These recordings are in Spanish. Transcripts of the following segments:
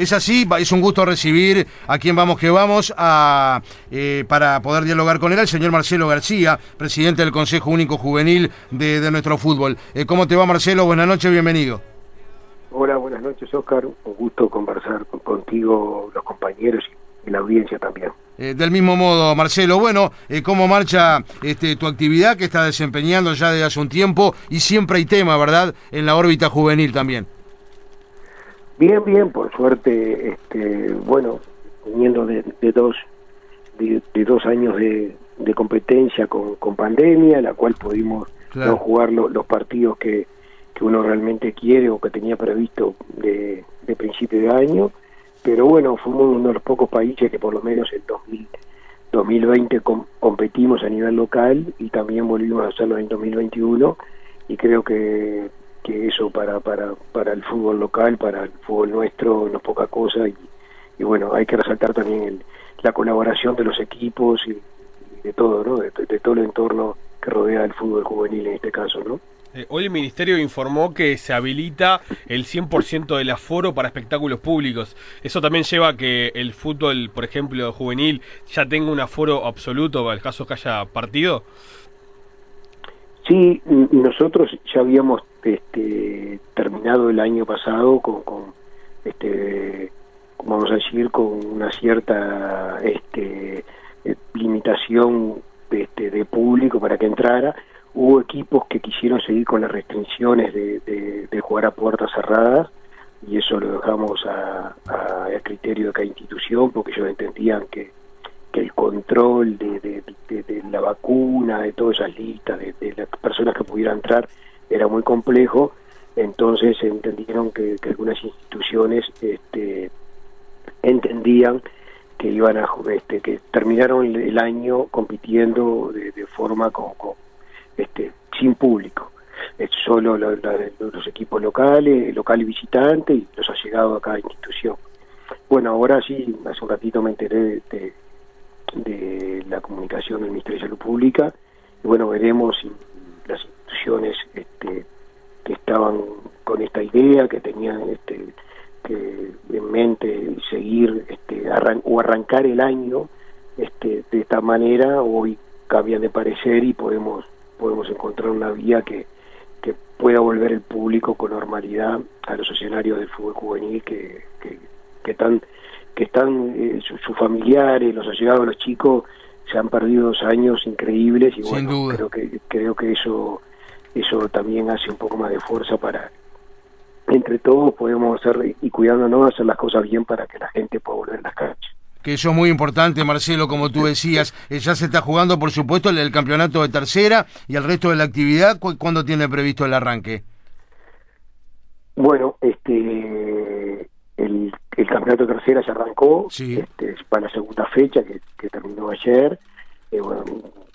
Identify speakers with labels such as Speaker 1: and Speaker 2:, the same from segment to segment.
Speaker 1: Es así, es un gusto recibir a quien vamos que vamos a, eh, para poder dialogar con él, al señor Marcelo García, presidente del Consejo Único Juvenil de, nuestro fútbol. Eh, ¿Cómo te va Marcelo? Buenas noches, bienvenido.
Speaker 2: Hola, buenas noches Oscar, un gusto conversar contigo, los compañeros y la audiencia también.
Speaker 1: Eh, del mismo modo, Marcelo, bueno, ¿cómo marcha este, tu actividad que está desempeñando ya desde hace un tiempo y siempre hay tema, ¿verdad?, en la órbita juvenil también.
Speaker 2: Bien, bien, por suerte, este, bueno, viniendo de, dos de, dos años de, competencia con, pandemia, la cual pudimos no jugar los partidos que, que uno realmente quiere o que tenía previsto de, principio de año, pero bueno, fuimos uno de los pocos países que por lo menos en 2000, 2020 competimos a nivel local y también volvimos a hacerlo en 2021 y creo que que eso para, para, para el fútbol local, para el fútbol nuestro, no es poca cosa y, bueno, hay que resaltar también el, la colaboración de los equipos y, de todo, ¿no? De, todo el entorno que rodea el fútbol juvenil en este caso, ¿no?
Speaker 3: Eh, hoy el Ministerio informó que se habilita el 100% del aforo para espectáculos públicos. ¿Eso también lleva a que el fútbol, por ejemplo, juvenil, ya tenga un aforo absoluto para el caso que haya partido?
Speaker 2: Sí, nosotros ya habíamos este, terminado el año pasado con, con este, vamos a decir, con una cierta este, limitación este, de público para que entrara. Hubo equipos que quisieron seguir con las restricciones de, de, jugar a puertas cerradas y eso lo dejamos a, a criterio de cada institución porque ellos entendían que que el control de, de, la vacuna, de todas esas listas, de, las personas que pudieran entrar, era muy complejo, entonces entendieron que, algunas instituciones este, entendían que iban a este, que terminaron el, año compitiendo de, forma como, este, sin público es solo los equipos locales, local y visitante y los ha llegado a cada institución. Bueno, ahora sí, hace un ratito me enteré de, de la comunicación del Ministerio de Salud Pública. Y bueno, veremos si las instituciones este, que estaban con esta idea, que tenían este, que en mente seguir este, o arrancar el año este, de esta manera, hoy cambian de parecer y podemos, podemos encontrar una vía que, que pueda volver el público con normalidad a los escenarios del fútbol juvenil que, que, que tan que están eh, sus familiares, los allegados, los chicos, se han perdido dos años increíbles y bueno, creo que creo que eso eso también hace un poco más de fuerza para entre todos podemos hacer y cuidándonos hacer las cosas bien para que la gente pueda volver a las canchas.
Speaker 1: Que eso es muy importante, Marcelo, como tú decías, eh, ya se está jugando, por supuesto, el, campeonato de tercera y el resto de la actividad. ¿Cuándo tiene previsto el arranque?
Speaker 2: Bueno, este, el el campeonato tercera ya arrancó, este, para la segunda fecha que, terminó ayer. Eh, bueno,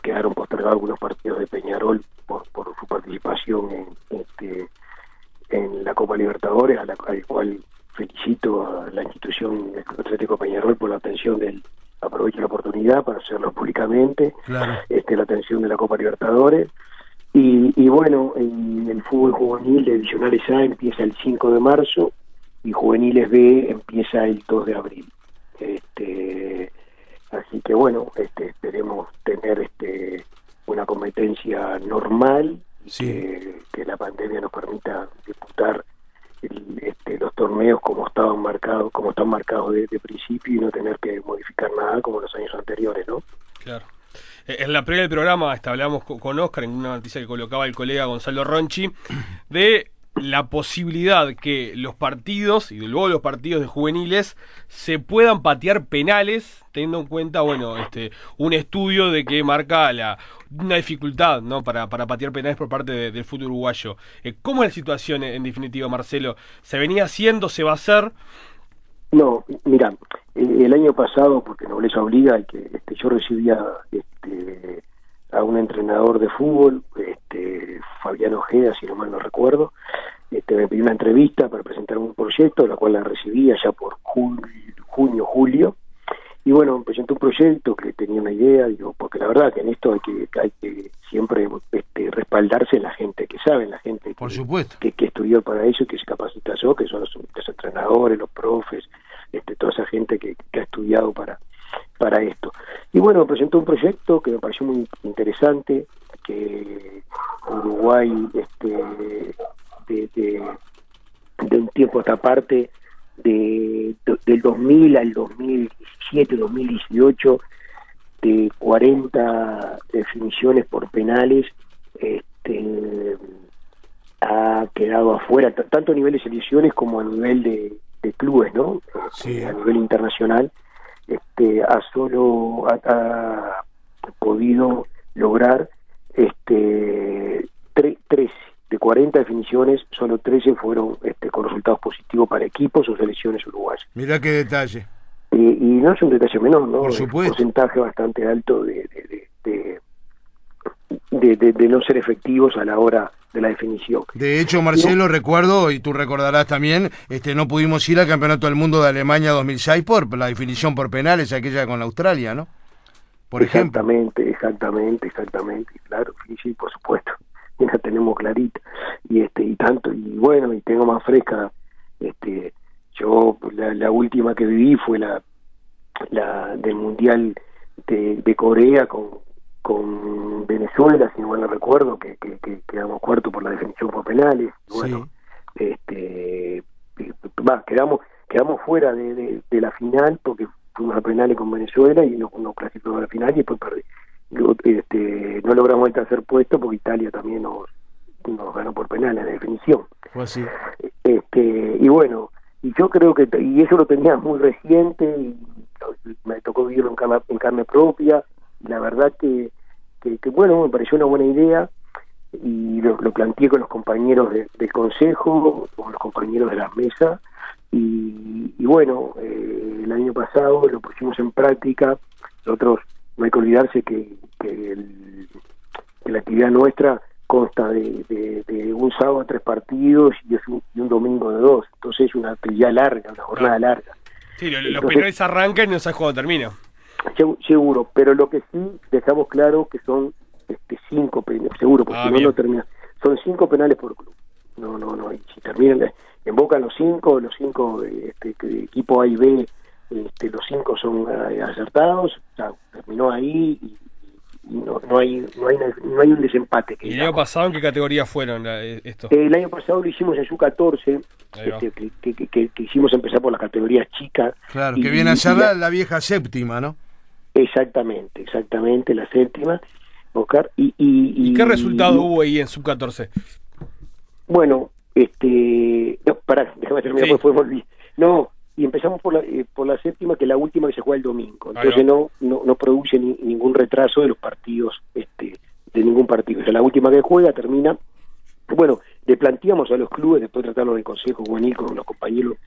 Speaker 2: quedaron postergados algunos partidos de Peñarol por, su participación en, este, en la Copa Libertadores, a la, al cual felicito a la institución Atlético Peñarol por la atención del aprovecho la oportunidad para hacerlo públicamente, este, la atención de la Copa Libertadores. Y, y bueno, en el fútbol juvenil de Divisionales A empieza el 5 de marzo y Juveniles B empieza el 2 de abril. Este, así que bueno, este, esperemos tener este, una competencia normal que, la pandemia nos permita disputar este, los torneos como estaban marcados, como están marcados desde principio y no tener que modificar nada como los años anteriores, ¿no?
Speaker 3: Claro. Eh, en la previa del programa este, hablamos con Oscar en una noticia que colocaba el colega Gonzalo Ronchi de la posibilidad que los partidos, y luego los partidos de juveniles, se puedan patear penales, teniendo en cuenta, bueno, este, un estudio de que marca la, una dificultad, ¿no? Para, para patear penales por parte del fútbol uruguayo. Eh, ¿Cómo es la situación en definitiva, Marcelo? ¿Se venía haciendo, se va a hacer?
Speaker 2: No, mira, el año pasado, porque no les obliga, que este, yo recibía este, a un entrenador de fútbol, este, Fabián Ojeda, si no mal no recuerdo, este, me pidió una entrevista para presentar un proyecto, la cual la recibí ya por junio, julio, y bueno, presenté un proyecto que tenía una idea, digo, porque la verdad que en esto hay que, hay que siempre este, respaldarse en la gente que sabe, en la gente
Speaker 1: por supuesto.
Speaker 2: que, que estudió para eso, que se capacitó, que son los, entrenadores, los profes, gente que, ha estudiado para, para esto. Y bueno, presentó un proyecto que me pareció muy interesante, que Uruguay, este, de, un tiempo a esta parte, de, del 2000 al 2017, 2018, de 40 definiciones por penales, este, ha quedado afuera, tanto a nivel de selecciones como a nivel de, clubes, ¿no? Este, a nivel internacional, este, ha solo ha, podido lograr este, 13 de 40 definiciones, solo 13 fueron este, con resultados positivos para equipos o selecciones uruguayas.
Speaker 1: Mira qué detalle.
Speaker 2: y no es un detalle menor, ¿no?
Speaker 1: Por supuesto.
Speaker 2: un porcentaje bastante alto de, de, de, no ser efectivos a la hora de la definición.
Speaker 1: De hecho, Marcelo, recuerdo, y tú recordarás también, este no pudimos ir al Campeonato del Mundo de Alemania 2006 por la definición por penales, aquella con Australia, ¿no?
Speaker 2: Por exactamente, exactamente, exactamente, claro, sí, sí, por supuesto, ya la tenemos clarita. Y este y tanto, y bueno, y tengo más fresca, este yo la, la última que viví fue la, la del Mundial de, de Corea con, con Venezuela, si no mal no recuerdo, que, que, quedamos cuarto por la definición por penales. Bueno, este, va, quedamos quedamos fuera de, de, la final porque fuimos a penales con Venezuela y no, no clasificamos a la final y después perdí. Este, no logramos el tercer puesto porque Italia también nos, nos ganó por penales de definición.
Speaker 1: así.
Speaker 2: Este, y bueno, y yo creo que, y eso lo tenía muy reciente, y me tocó vivirlo en en carne propia, la verdad que, que, bueno, me pareció una buena idea y lo, planteé con los compañeros del consejo, con los compañeros de la mesa y, bueno, eh, el año pasado lo pusimos en práctica. Nosotros, no hay que olvidarse que, que, la actividad nuestra consta de, de, un sábado a tres partidos y, un, domingo de dos. Entonces es una actividad larga, una jornada larga.
Speaker 3: Sí, los penales arrancan y no sabes cuándo termina.
Speaker 2: Seguro, pero lo que sí dejamos claro que son este, cinco penales, seguro, porque ah, si no, no termina. Son cinco penales por club. No, no, no. Y si terminan, en Boca los cinco, los cinco, este, equipo A y B, este, los cinco son eh, acertados. O sea, terminó ahí y, no, no, hay, no, hay, no hay un desempate.
Speaker 3: ¿Y el año pasado en qué categoría fueron eh, estos?
Speaker 2: El año pasado lo hicimos en su 14, este, que, que, que, hicimos empezar por las categorías chicas.
Speaker 1: Claro, que viene a ser la vieja séptima, ¿no?
Speaker 2: Exactamente, exactamente, la séptima, Oscar. ¿Y, y,
Speaker 3: ¿Y qué resultado hubo ahí en sub-14?
Speaker 2: Bueno, este... No, pará, déjame terminar, sí. después No, y empezamos por la, eh, por la séptima, que es la última que se juega el domingo. Entonces no, no, no produce ningún retraso de los partidos, este de ningún partido. O sea, la última que juega termina... Bueno, le planteamos a los clubes, después de tratarlo en el Consejo Juvenil con los compañeros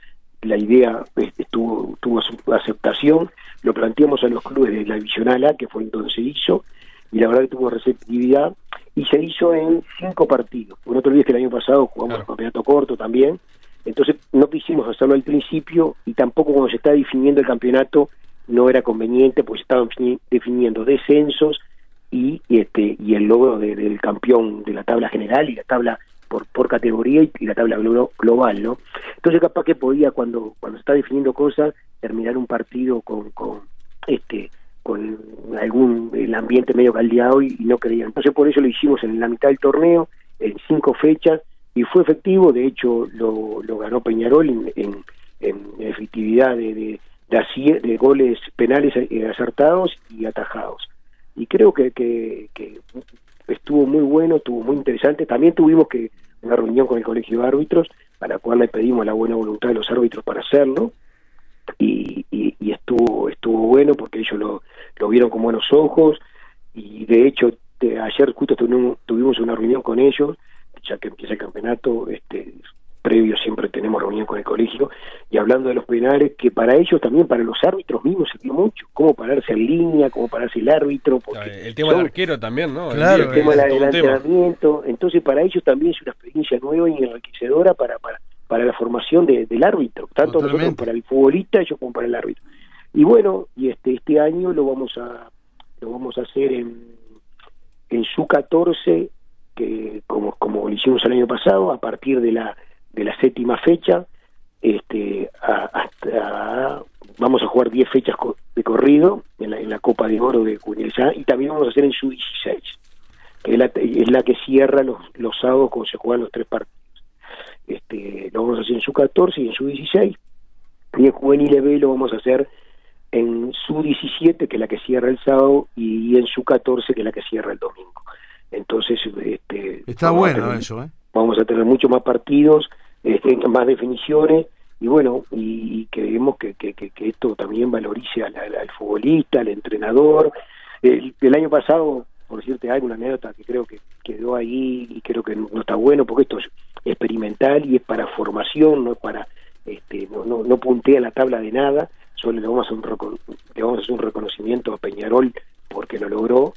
Speaker 2: la idea este, tuvo, tuvo su aceptación, lo planteamos a los clubes de la Divisional A, que fue donde se hizo, y la verdad que tuvo receptividad, y se hizo en cinco partidos. No te olvides que el año pasado jugamos el campeonato corto también, entonces no quisimos hacerlo al principio, y tampoco cuando se está definiendo el campeonato no era conveniente, pues estaban definiendo descensos y, este, y el logro del campeón de la tabla general y la tabla por, por categoría y, la tabla global, ¿no? Entonces capaz que podía cuando cuando está definiendo cosas terminar un partido con, con este con algún el ambiente medio caldeado y, no quería. Entonces por eso lo hicimos en la mitad del torneo, en cinco fechas, y fue efectivo, de hecho lo, ganó Peñarol en, en, efectividad de, de, de, goles penales eh, acertados y atajados. Y creo que, que estuvo muy bueno, estuvo muy interesante. También tuvimos que una reunión con el colegio de árbitros, para la cual le pedimos la buena voluntad de los árbitros para hacerlo, y, y, estuvo estuvo bueno porque ellos lo, lo, vieron con buenos ojos, y de hecho ayer justo tuvimos, tuvimos una reunión con ellos, ya que empieza el campeonato, este previo siempre tenemos reunión con el colegio, y hablando de los penales, que para ellos también, para los árbitros mismos, se dio mucho, cómo pararse en línea, cómo pararse el árbitro.
Speaker 3: Porque el tema del arquero también, ¿no?
Speaker 2: el, tema del entrenamiento, entonces para ellos también es una experiencia nueva y enriquecedora para, para, para la formación del árbitro, tanto nosotros para el futbolista, ellos como para el árbitro. Y bueno, y este este año lo vamos a lo vamos a hacer en, en su 14 que como como lo hicimos el año pasado a partir de la de la séptima fecha este hasta vamos a jugar 10 fechas de corrido en la, en la Copa de Oro de Juvenil y también vamos a hacer en su 16 que es la, es la que cierra los, los sábados cuando se juegan los tres partidos. Este, lo vamos a hacer en su 14 y en su 16 y en Juvenil B lo vamos a hacer en su 17 que es la que cierra el sábado y en su 14 que es la que cierra el domingo. Entonces, este,
Speaker 1: está bueno eso, ¿eh?
Speaker 2: Vamos a tener muchos más partidos, este, más definiciones y bueno, y, creemos que, que, que, esto también valorice al, futbolista, al entrenador. El, el, año pasado, por decirte algo, una anécdota que creo que quedó ahí y creo que no, está bueno porque esto es experimental y es para formación, no es para, este, no, no, no puntea la tabla de nada, solo le vamos a hacer un, le vamos a hacer un reconocimiento a Peñarol porque lo logró.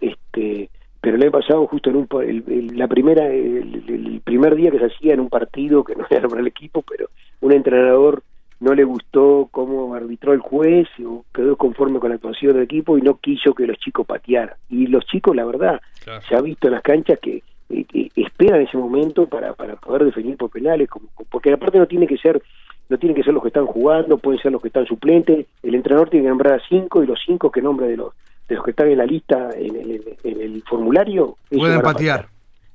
Speaker 2: Este, pero el año pasado justo en un el, la primera el, primer día que se hacía en un partido que no era para el equipo pero un entrenador no le gustó cómo arbitró el juez o quedó conforme con la actuación del equipo y no quiso que los chicos patearan. Y los chicos la verdad se ha visto en las canchas que, esperan ese momento para, para poder definir por penales como, porque aparte no tiene que ser no tienen que ser los que están jugando, pueden ser los que están suplentes, el entrenador tiene que nombrar a cinco y los cinco que nombre de los de los que están en la lista en, el formulario
Speaker 1: pueden patear.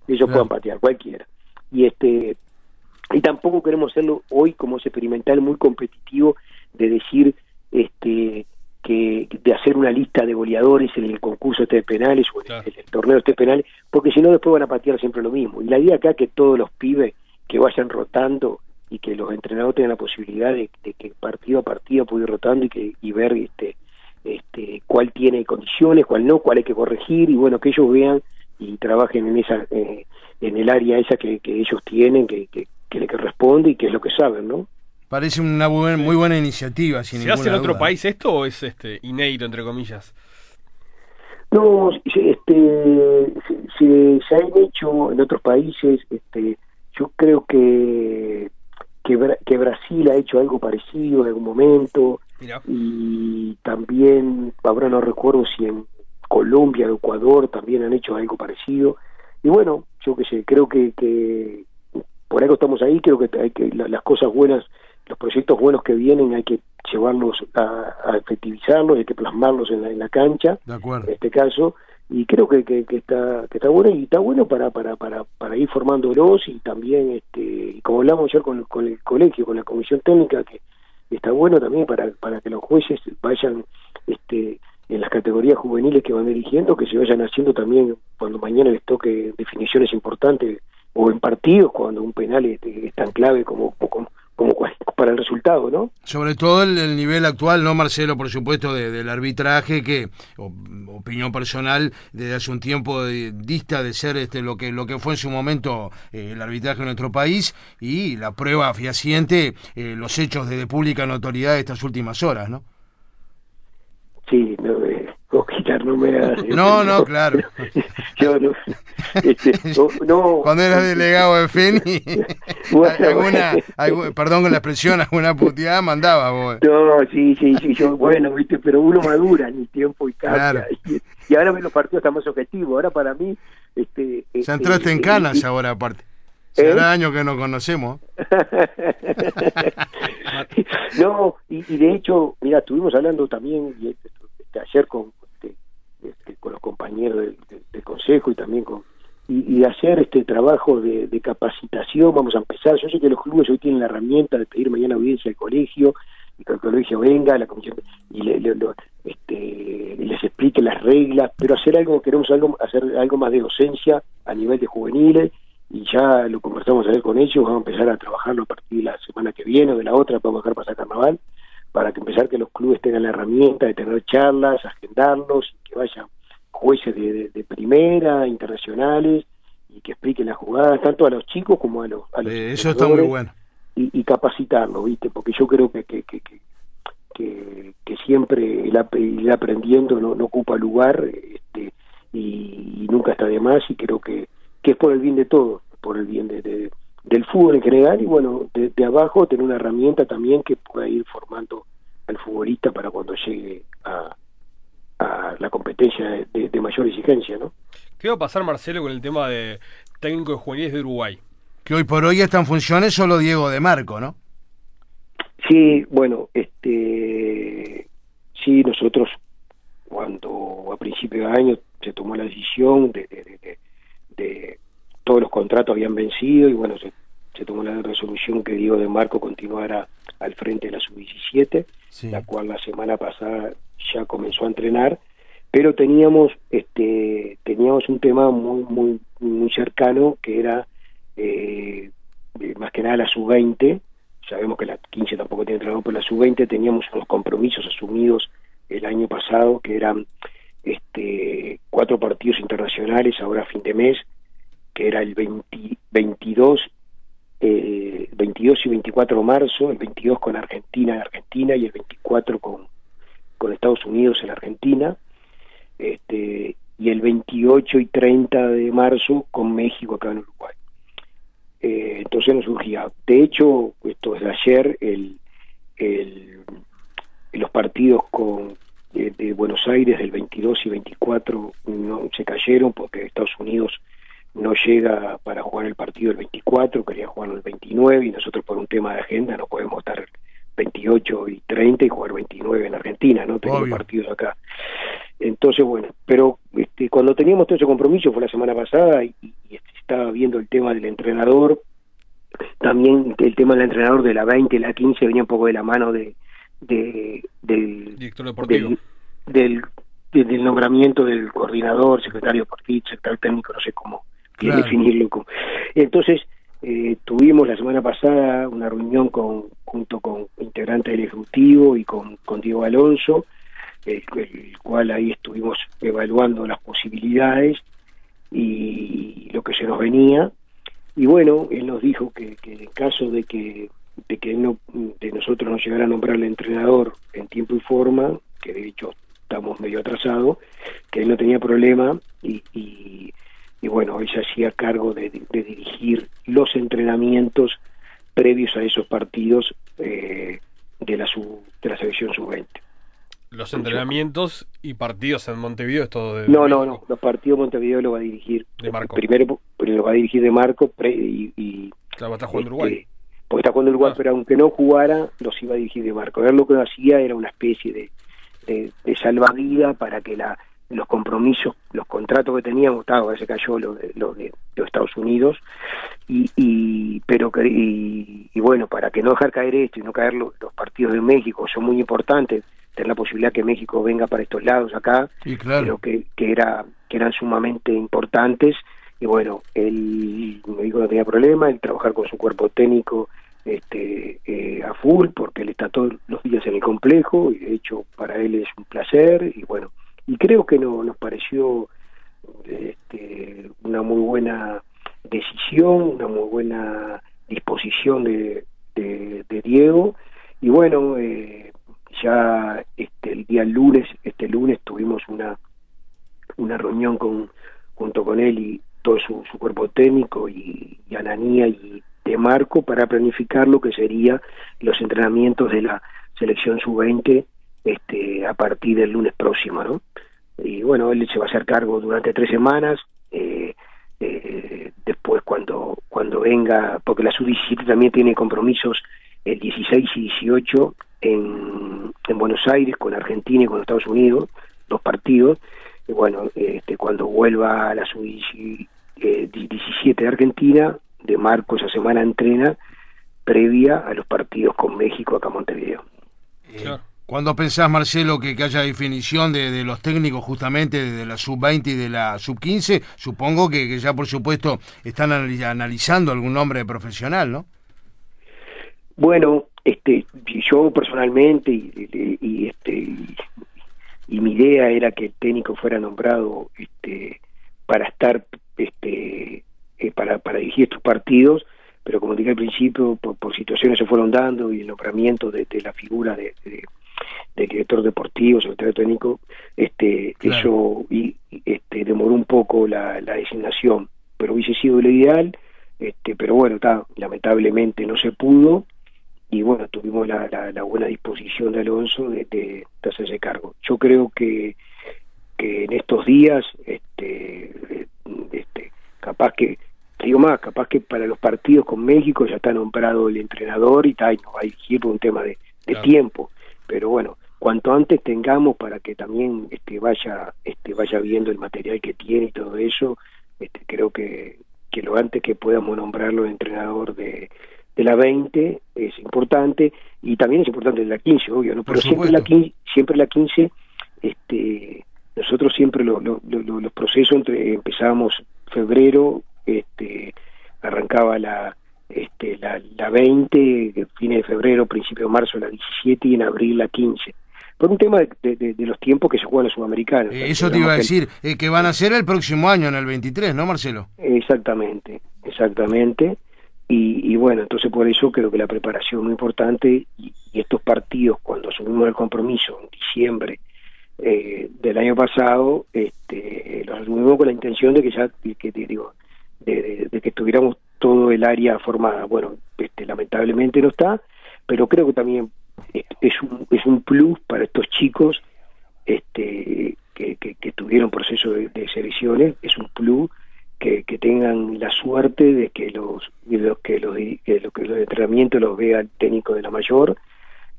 Speaker 2: ellos pueden patear cualquiera. Y este y tampoco queremos hacerlo hoy como es experimental muy competitivo de decir este que de hacer una lista de goleadores en el concurso de penales o en el, torneo de penales porque si no después van a patear siempre lo mismo. Y la idea acá es que todos los pibes que vayan rotando y que los entrenadores tengan la posibilidad de, que partido a partido pueda ir rotando y que y ver este este, cuál tiene condiciones, cuál no, cuál hay que corregir y bueno, que ellos vean y trabajen en esa eh, en el área esa que, ellos tienen, que, que, que le corresponde y que es lo que saben, ¿no?
Speaker 1: Parece una muy buena iniciativa.
Speaker 3: Sin ¿Se hace en otro país esto o es este inédito, entre comillas?
Speaker 2: No, este, se, se, han hecho en otros países, este, yo creo que, que, que Brasil ha hecho algo parecido en algún momento, y también, ahora no recuerdo si en Colombia o Ecuador también han hecho algo parecido. Y bueno, yo que sé, creo que, que por algo estamos ahí, creo que hay que las cosas buenas, los proyectos buenos que vienen hay que llevarlos a, efectivizarlos, hay que plasmarlos en la, en la cancha, en este caso, y creo que, que, está que está bueno y está bueno para para para, para ir formándolos y también este como hablamos ayer con, con el colegio con la comisión técnica que está bueno también para, para que los jueces vayan este, en las categorías juveniles que van dirigiendo, que se vayan haciendo también cuando mañana les toque definiciones importantes o en partidos, cuando un penal es, tan clave como, como, para el resultado, ¿no?
Speaker 1: Sobre todo el, nivel actual, ¿no, Marcelo? Por supuesto, del arbitraje, que, opinión personal, desde hace un tiempo dista de ser este lo que lo que fue en su momento eh, el arbitraje en nuestro país y la prueba fehaciente, eh, los hechos de, pública notoriedad de estas últimas horas, ¿no?
Speaker 2: Sí, no, no me
Speaker 1: No, no, claro.
Speaker 2: Yo no, este, no,
Speaker 1: Cuando eras delegado de FENI, alguna, perdón con la expresión, alguna puteada mandaba vos.
Speaker 2: No, sí, sí, sí, yo, bueno, viste, pero uno madura en el tiempo y cambia. Y, ahora los partidos están más objetivos. Ahora para mí... Este,
Speaker 1: ya este, entraste en canas ahora aparte. Será ¿Eh? años que nos conocemos.
Speaker 2: no, y, y, de hecho, mira, estuvimos hablando también y, este, ayer con, con los compañeros del, consejo y también con y, hacer este trabajo de, capacitación. Vamos a empezar. Yo sé que los clubes hoy tienen la herramienta de pedir mañana audiencia al colegio y que el colegio venga la comisión y este, les explique las reglas pero hacer algo queremos algo hacer algo más de docencia a nivel de juveniles y ya lo conversamos ayer con ellos vamos a empezar a trabajarlo a partir de la semana que viene o de la otra para dejar pasar carnaval para que empezar que los clubes tengan la herramienta de tener charlas, agendarlos, y que vayan jueces de, primera, internacionales, y que expliquen las jugadas, tanto a los chicos como a los... A los
Speaker 1: eh, eso está muy bueno.
Speaker 2: Y, y, capacitarlo, ¿viste? Porque yo creo que, que, que, que, siempre el, el aprendiendo no, no, ocupa lugar este, y, nunca está de más, y creo que, que es por el bien de todos, por el bien de del fútbol en general y bueno, de, abajo tener una herramienta también que pueda ir formando al futbolista para cuando llegue a, a la competencia de, mayor exigencia, ¿no?
Speaker 3: ¿Qué va a pasar, Marcelo, con el tema de técnico de juveniles de Uruguay?
Speaker 1: Que hoy por hoy está en funciones solo Diego de Marco, ¿no?
Speaker 2: Sí, bueno, este nosotros cuando a principio de año se tomó la decisión de, de, todos los contratos habían vencido y bueno, se, tomó la resolución que dio de Marco continuara al frente de la sub-17, la cual la semana pasada ya comenzó a entrenar, pero teníamos este teníamos un tema muy muy muy cercano que era eh, más que nada la sub-20, sabemos que la 15 tampoco tiene entrenador, pero la sub-20 teníamos unos compromisos asumidos el año pasado que eran este, cuatro partidos internacionales ahora a fin de mes, que era el 22, eh, 22 y 24 de marzo, el 22 con Argentina en Argentina y el 24 con, con Estados Unidos en Argentina, este, y el 28 y 30 de marzo con México acá en Uruguay. Eh, entonces nos surgía. De hecho, esto es de ayer, el, el, los partidos con de, Buenos Aires del 22 y 24 no se cayeron porque Estados Unidos no llega para jugar el partido el 24, quería jugarlo el 29 y nosotros por un tema de agenda no podemos estar 28 y 30 y jugar 29 en Argentina, ¿no? Tenemos partidos acá. Entonces, bueno, pero este, cuando teníamos todo ese compromiso fue la semana pasada y, estaba viendo el tema del entrenador, también el tema del entrenador de la 20 y la 15 venía un poco de la mano de, de, del, del, del, nombramiento del coordinador, secretario partido, secretario técnico, no sé cómo definirlo. Entonces, eh, tuvimos la semana pasada una reunión con, junto con integrantes del Ejecutivo y con, con Diego Alonso, el, cual ahí estuvimos evaluando las posibilidades y lo que se nos venía. Y bueno, él nos dijo que, que en caso de que de que no, de nosotros nos llegara a nombrar el entrenador en tiempo y forma, que de hecho estamos medio atrasados, que él no tenía problema y, y, bueno, él se hacía cargo de, dirigir los entrenamientos previos a esos partidos eh, de, la de la selección sub-20.
Speaker 3: Los entrenamientos y partidos en Montevideo es todo de...
Speaker 2: No, no, no, los partidos Montevideo lo va a dirigir...
Speaker 3: De Marco.
Speaker 2: Primero, lo va a dirigir de Marco y... y
Speaker 3: claro, está jugando Uruguay.
Speaker 2: Este, porque está jugando Uruguay, ah. pero aunque no jugara, los iba a dirigir de Marco. Él lo que hacía era una especie de, de, de salvavidas para que la, los compromisos, los contratos que teníamos, estaba, se cayó lo de, lo de, los Estados Unidos, y, y pero que, y, bueno, para que no dejar caer esto y no caer los partidos de México, son muy importantes, tener la posibilidad que México venga para estos lados acá,
Speaker 1: pero
Speaker 2: que, que, era, que eran sumamente importantes, y bueno, él me dijo que no tenía problema, el trabajar con su cuerpo técnico este, eh, a full porque él está todos los días en el complejo y de hecho para él es un placer y bueno, y creo que no, nos pareció este, una muy buena decisión, una muy buena disposición de, de, Diego. Y bueno, eh, ya este, el día lunes, este lunes tuvimos una, una reunión con, junto con él y todo su, su cuerpo técnico y, y Ananía y de marco para planificar lo que sería los entrenamientos de la selección sub-20 este, a partir del lunes próximo, ¿no? Y bueno, él se va a hacer cargo durante tres semanas, eh, eh, después cuando, cuando venga, porque la sub-17 también tiene compromisos el 16 y 18 en, en Buenos Aires con Argentina y con Estados Unidos, dos partidos, y bueno, este, cuando vuelva a la sub-17 eh, de Argentina, de Marco esa semana entrena previa a los partidos con México acá en Montevideo.
Speaker 1: ¿Cuándo pensás, Marcelo, que, haya definición de, los técnicos justamente de la sub-20 y de la sub-15? Supongo que, ya, por supuesto, están analizando algún nombre profesional, ¿no?
Speaker 2: Bueno, este, yo personalmente y, este y, mi idea era que el técnico fuera nombrado este, para estar este, eh, para, para dirigir estos partidos, pero como dije al principio, por, situaciones se fueron dando y el nombramiento de, la figura de, director deportivo, secretario técnico, este, eso y, este, demoró un poco la, designación, pero hubiese sido lo ideal, este, pero bueno, está, lamentablemente no se pudo y bueno, tuvimos la, la, buena disposición de Alonso de, de, hacerse cargo. Yo creo que, que en estos días, este, este, capaz que digo más, capaz que para los partidos con México ya está nombrado el entrenador y, tal, y nos va a dirigir por un tema de, tiempo. Pero bueno, cuanto antes tengamos para que también este, vaya este, vaya viendo el material que tiene y todo eso, este, creo que, que lo antes que podamos nombrarlo entrenador de, de la 20 es importante y también es importante la 15, obvio, ¿no? Pero siempre la 15, siempre la 15 este nosotros siempre lo, los procesos entre, empezábamos febrero, este arrancaba la este la, la 20, fines de febrero, principio de marzo la 17 y en abril la 15 por un tema de, los tiempos que se juegan los sudamericanos.
Speaker 1: Eh, eso te iba a decir, eh, que van a ser el próximo año, en el 23, ¿no, Marcelo?
Speaker 2: Exactamente, exactamente. Y, bueno, entonces por eso creo que la preparación es muy importante y, estos partidos, cuando asumimos el compromiso en diciembre eh, del año pasado, este, los asumimos con la intención de que ya, que, digo, de, que tuviéramos todo el área formada. Bueno, este, lamentablemente no está, pero creo que también es un, es un plus para estos chicos este, que, que, tuvieron proceso de, selecciones, es un plus que, que, tengan la suerte de que los, que los, que los, que los entrenamientos los vea el técnico de la mayor.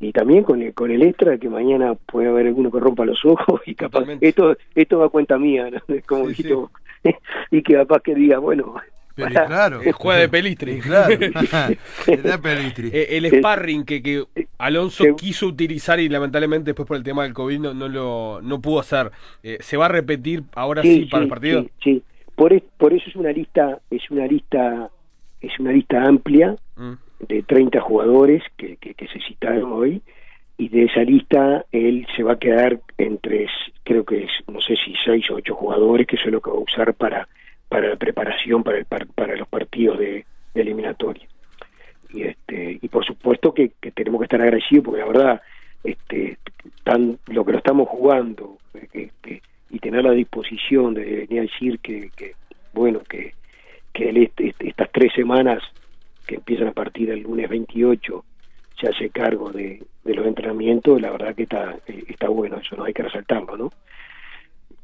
Speaker 2: Y también con el, con el extra que mañana puede haber alguno que rompa los ojos y capaz esto esto va a cuenta mía como y que capaz que diga bueno
Speaker 3: claro. Juega de pelistri.
Speaker 1: Claro.
Speaker 3: Eh, el sparring que, que Alonso quiso utilizar y lamentablemente después por el tema del COVID no, no lo no pudo hacer. Eh, ¿Se va a repetir ahora sí, para el partido?
Speaker 2: Sí, Por, por eso es una lista, es una lista, es una lista amplia mm. de 30 jugadores que, que, que se citaron hoy y de esa lista él se va a quedar entre, creo que es, no sé si seis o ocho jugadores, que eso es lo que va a usar para para la preparación para, el, para los partidos de, eliminatoria. Y, este, y por supuesto que, tenemos que estar agradecidos porque la verdad este, tan, lo que lo estamos jugando este, y tener la disposición de venir a decir que, bueno, que, que él estas tres semanas que empiezan a partir del lunes 28 se hace cargo de, de los entrenamientos, la verdad que está, está bueno, eso no hay que resaltarlo, ¿no?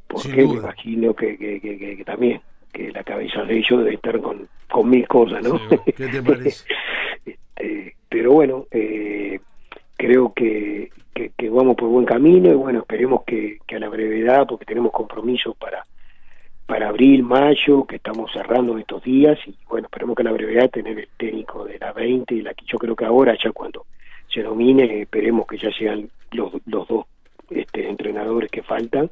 Speaker 2: Porque me imagino que, que, que también que la cabeza de ellos debe estar con, con mil cosas, ¿no?
Speaker 1: ¿Qué te parece?
Speaker 2: este, pero bueno, eh, creo que, que, vamos por buen camino y bueno, esperemos que, que a la brevedad, porque tenemos compromisos para para abril, mayo, que estamos cerrando estos días y bueno, esperemos que a la brevedad tener el técnico de la 20 y la que yo creo que ahora ya cuando se domine, esperemos que ya sean los, los dos este, entrenadores que faltan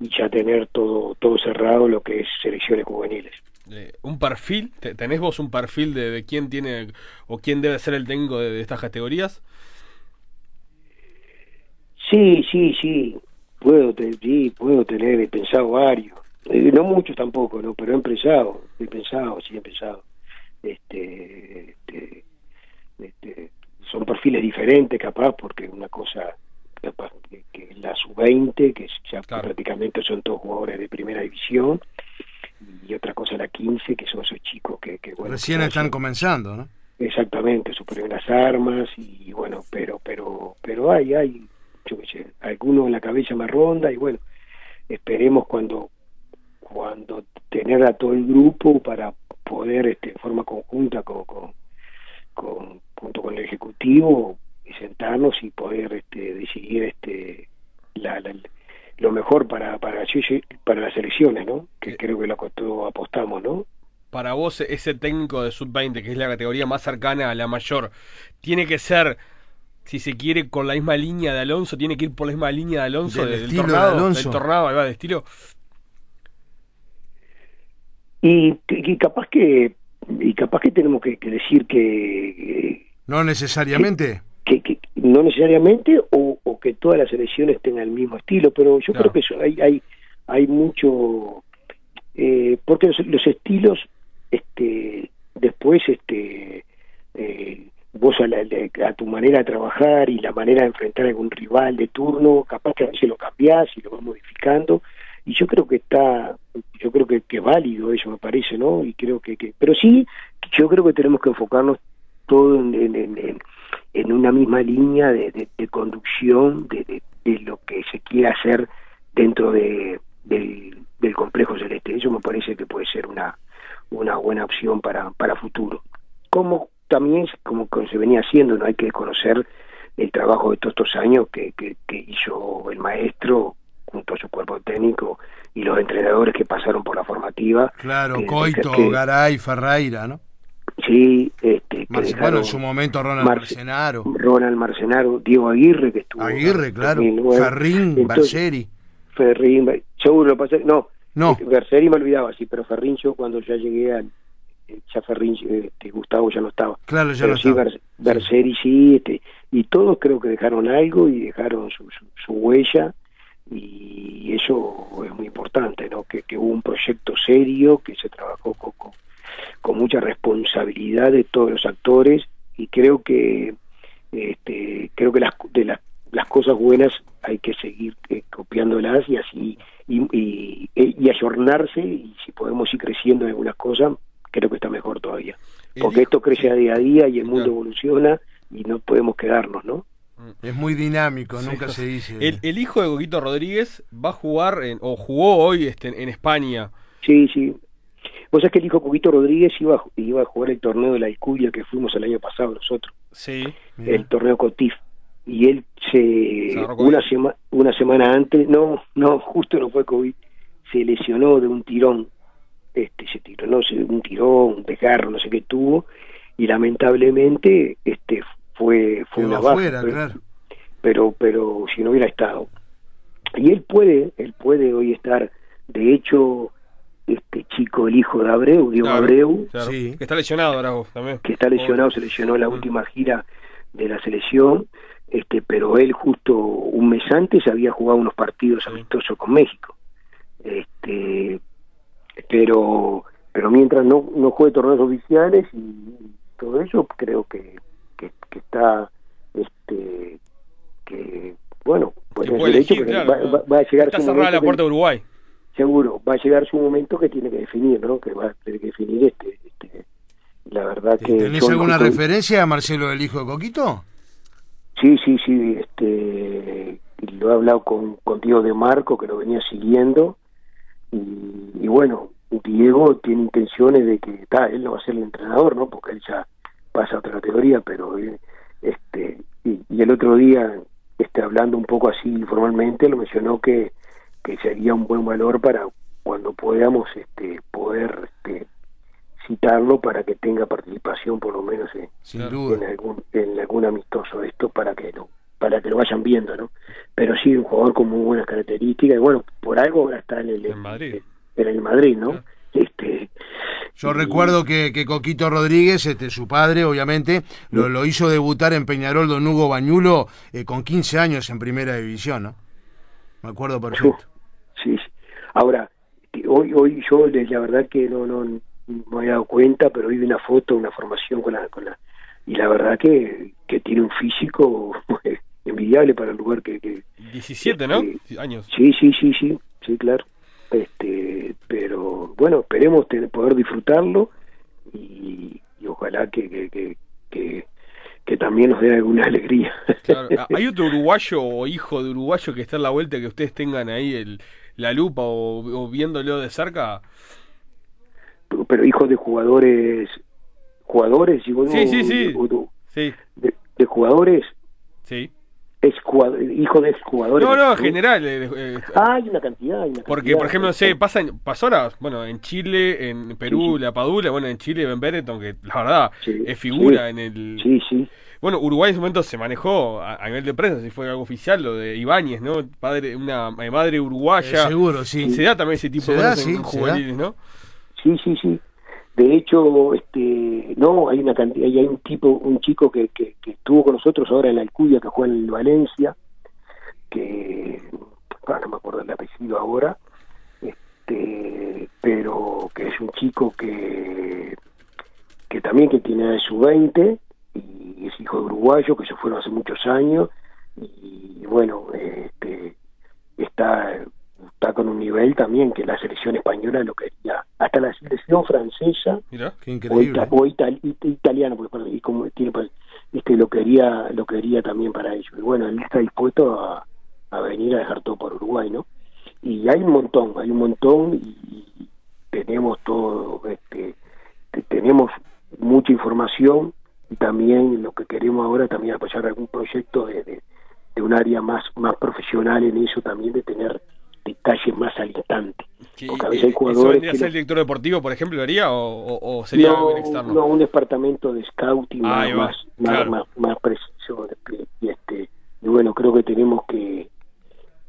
Speaker 2: y ya tener todo todo cerrado lo que es selecciones juveniles.
Speaker 3: Eh, ¿Un perfil? ¿Tenés vos un perfil de, quién tiene o quién debe ser el técnico de, estas categorías?
Speaker 2: Sí, sí, sí. Puedo, sí, puedo tener, he pensado varios. Eh, no muchos tampoco, ¿no? Pero he pensado, he pensado, sí he pensado. Este, este, este, son perfiles diferentes capaz porque una cosa que, la sub-20, que ya prácticamente son todos jugadores de primera división, y otra cosa la 15, que son esos chicos que... que
Speaker 1: bueno, Recién están comenzando, ¿no?
Speaker 2: Exactamente, sus primeras armas, y bueno, pero pero pero hay, hay, yo qué sé, algunos en la cabeza más ronda, y bueno, esperemos cuando cuando tener a todo el grupo para poder este, en forma conjunta con, con, con junto con el ejecutivo sentarnos y poder este, decidir este la, lo mejor para para para las elecciones no que eh. creo que lo apostamos no
Speaker 3: para vos ese técnico de sub 20 que es la categoría más cercana a la mayor tiene que ser si se quiere con la misma línea de Alonso tiene que ir por la misma línea de Alonso del, tornado de Alonso. del tornado va de estilo.
Speaker 2: Y, y, capaz que y capaz que tenemos que, decir que,
Speaker 1: no necesariamente
Speaker 2: que, no necesariamente o, que todas las elecciones tengan el mismo estilo, pero yo creo que eso, hay, hay, hay mucho, eh, porque los, estilos, este, después, este, eh, vos a, tu manera de trabajar y la manera de enfrentar a algún rival de turno, capaz que a veces lo cambiás y lo vas modificando, y yo creo que está, yo creo que, que es válido eso me parece, ¿no? Y creo que, que pero sí, yo creo que tenemos que enfocarnos todo en, en en una misma línea de, conducción de, lo que se quiere hacer dentro de, del, complejo celeste. Eso me parece que puede ser una, una buena opción para, para futuro. Como también, como se venía haciendo, no hay que conocer el trabajo de todos estos años que, que, hizo el maestro junto a su cuerpo técnico y los entrenadores que pasaron por la formativa.
Speaker 1: Claro, Coito, Garay, Ferreira, ¿no?
Speaker 2: Sí, este,
Speaker 1: bueno, en su momento Ronald Marcenaro.
Speaker 2: Ronald Marcenaro, Diego Aguirre, que estuvo.
Speaker 1: Aguirre, claro. Ferrín, Berseri.
Speaker 2: Ferrín, seguro lo pasé. No, no. Berseri me olvidaba, sí, pero Ferrín, yo cuando ya llegué al. Ya Ferrín, este, Gustavo ya no estaba.
Speaker 1: Claro, ya no
Speaker 2: sí,
Speaker 1: estaba.
Speaker 2: Berseri sí, este, y todos creo que dejaron algo y dejaron su, su, huella y eso es muy importante, ¿no? Que, que hubo un proyecto serio, que se trabajó con, con mucha responsabilidad de todos los actores y creo que este, creo que las de las, las cosas buenas hay que seguir eh, copiándolas y así y, y, y, ayornarse y si podemos ir creciendo en algunas cosas creo que está mejor todavía. Porque esto crece a día a día y el mundo evoluciona y no podemos quedarnos no
Speaker 1: es muy dinámico, nunca se dice.
Speaker 3: El, el, hijo de Coquito Rodríguez va a jugar o jugó hoy este, en España.
Speaker 2: Sí, sí, Vos sabés que el hijo Cuquito Rodríguez iba, iba a jugar el torneo de la Icuya que fuimos el año pasado nosotros.
Speaker 3: Sí.
Speaker 2: El torneo Cotif. Y él se, una, una semana antes, no, no, justo no fue COVID, se lesionó de un tirón, este, se tiró, no sé, un tirón, de garro, no sé qué tuvo, y lamentablemente este fue, fue una baja. pero, pero, pero si no hubiera estado. Y él puede, él puede hoy estar, de hecho, este chico, el hijo de Abreu, Diego Abreu,
Speaker 3: que está lesionado ahora también.
Speaker 2: Que está lesionado, se lesionó en la mm. última gira de la selección, este, pero él justo un mes antes había jugado unos partidos amistosos con México. Este, pero pero mientras no, no juegue torneos oficiales y todo eso, creo que, que, está este que bueno, pues
Speaker 3: el hecho que va, a llegar está cerrada la puerta de Uruguay
Speaker 2: seguro va a llegar su momento que tiene que definir, ¿no? Que va a tener que definir este. este la verdad que.
Speaker 1: ¿Tenés alguna referencia a Marcelo, el hijo de Coquito?
Speaker 2: Sí, sí, sí. Este, lo he hablado con, con Diego de Marco, que lo venía siguiendo. Y, bueno, Diego tiene intenciones de que. está él no va a ser el entrenador, ¿no? Porque él ya pasa a otra categoría, pero. este y, y el otro día, este, hablando un poco así informalmente, lo mencionó que que sería un buen valor para cuando podamos este, poder este, citarlo para que tenga participación por lo menos en, algún en algún amistoso esto para que lo para que lo vayan viendo no pero sí un jugador con muy buenas características y bueno por algo ahora está en el Madrid. en el Madrid no este
Speaker 1: yo recuerdo que, que, Coquito Rodríguez, este, su padre, obviamente, lo, lo hizo debutar en Peñarol Don Hugo Bañulo eh, con 15 años en primera división, ¿no? Me acuerdo perfecto.
Speaker 2: Sí, ahora, hoy, hoy yo la verdad que no, no, me he dado cuenta, pero vi una foto, una formación con la, con la y la verdad que, que tiene un físico envidiable para el lugar que... que
Speaker 3: 17, ¿no? Años.
Speaker 2: Sí, sí, sí, sí, sí, claro. Este, pero bueno, esperemos tener, poder disfrutarlo y, ojalá que, que, que, que, también nos dé alguna alegría.
Speaker 3: Claro. ¿Hay otro uruguayo o hijo de uruguayo que está en la vuelta que ustedes tengan ahí el, la lupa o, viéndolo de cerca.
Speaker 2: Pero hijo de jugadores, jugadores, y
Speaker 3: sí, sí, sí. sí.
Speaker 2: De, jugadores.
Speaker 3: Sí.
Speaker 2: Hijo de jugadores.
Speaker 3: No, no, en general. Eh,
Speaker 2: eh, ah, hay una cantidad.
Speaker 3: porque, por ejemplo, no sé, pasa pasó ahora, bueno, en Chile, en Perú, la Padula, bueno, en Chile, Ben Benetton, que la verdad es figura en el.
Speaker 2: Sí, sí.
Speaker 3: Bueno, Uruguay en ese momento se manejó a, nivel de prensa, si fue algo oficial, lo de Ibáñez, ¿no? Padre, una eh, madre uruguaya.
Speaker 1: Eh, seguro, sí.
Speaker 3: Se da también ese tipo de cosas en juveniles, ¿no?
Speaker 2: Sí, sí, sí. De hecho, este, no, hay una cantidad, hay un tipo, un chico que, que, estuvo con nosotros ahora en la Alcuya, que juega en Valencia, que, ah, no me acuerdo el apellido ahora, este, pero que es un chico que, que también que tiene su 20 y es hijo de uruguayo que se fueron hace muchos años y bueno este, está está con un nivel también que la selección española lo quería. Hasta la selección francesa o, italiana porque y como tiene este lo quería lo quería también para ellos. Y bueno él está dispuesto a, venir a dejar todo por Uruguay no y hay un montón hay un montón y, tenemos todo este tenemos mucha información y también lo que queremos ahora también apoyar algún proyecto de, de, un área más más profesional en eso también de tener detalles más al instante.
Speaker 3: Porque a veces hay jugadores ¿Eso ser el director deportivo, por ejemplo, lo haría o, sería
Speaker 2: un externo? No, un departamento de scouting más, más, más, preciso. Y, este, y bueno, creo que tenemos que,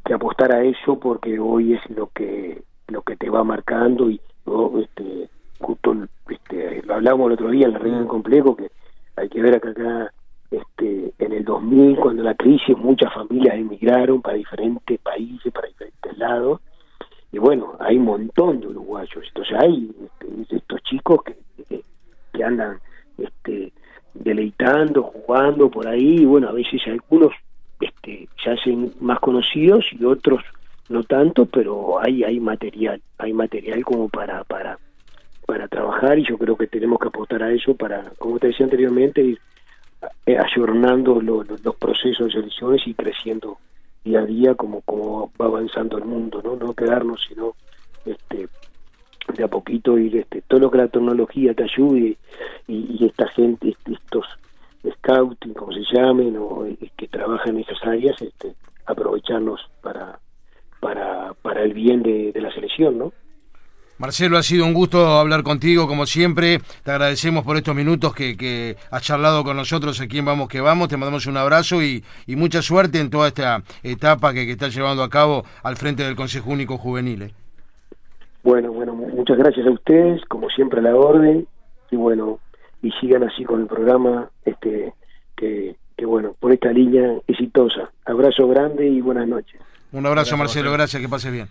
Speaker 2: que apostar a eso porque hoy es lo que lo que te va marcando y este, justo este, lo hablábamos el otro día en la reunión mm. complejo que hay que ver acá, acá este, en el 2000 cuando la crisis muchas familias emigraron para diferentes países para diferentes lados. Y bueno hay un montón de uruguayos. Entonces hay este, estos chicos que, que, andan este deleitando jugando por ahí. Y bueno a veces algunos este se hacen más conocidos y otros no tanto, pero hay hay material, hay material como para para y yo creo que tenemos que apostar a eso para, como te decía anteriormente, ir eh, ayornando los procesos de selecciones y creciendo día a día como como va avanzando el mundo, no no quedarnos sino este de a poquito ir este todo lo que la tecnología te ayude y, esta gente estos scouting como se llamen o eh, que trabajan en esas áreas este aprovecharlos para para, para el bien de, la selección, ¿no?
Speaker 1: Marcelo, ha sido un gusto hablar contigo, como siempre. Te agradecemos por estos minutos que, que has charlado con nosotros aquí en Vamos que Vamos. Te mandamos un abrazo y, y mucha suerte en toda esta etapa que, que estás llevando a cabo al frente del Consejo Único Juvenil. ¿eh?
Speaker 2: Bueno, bueno, muchas gracias a ustedes, como siempre a la orden. Y bueno, y sigan así con el programa, este que, que bueno, por esta línea exitosa. Abrazo grande y buenas noches.
Speaker 1: Un abrazo, Marcelo, gracias, que pase bien.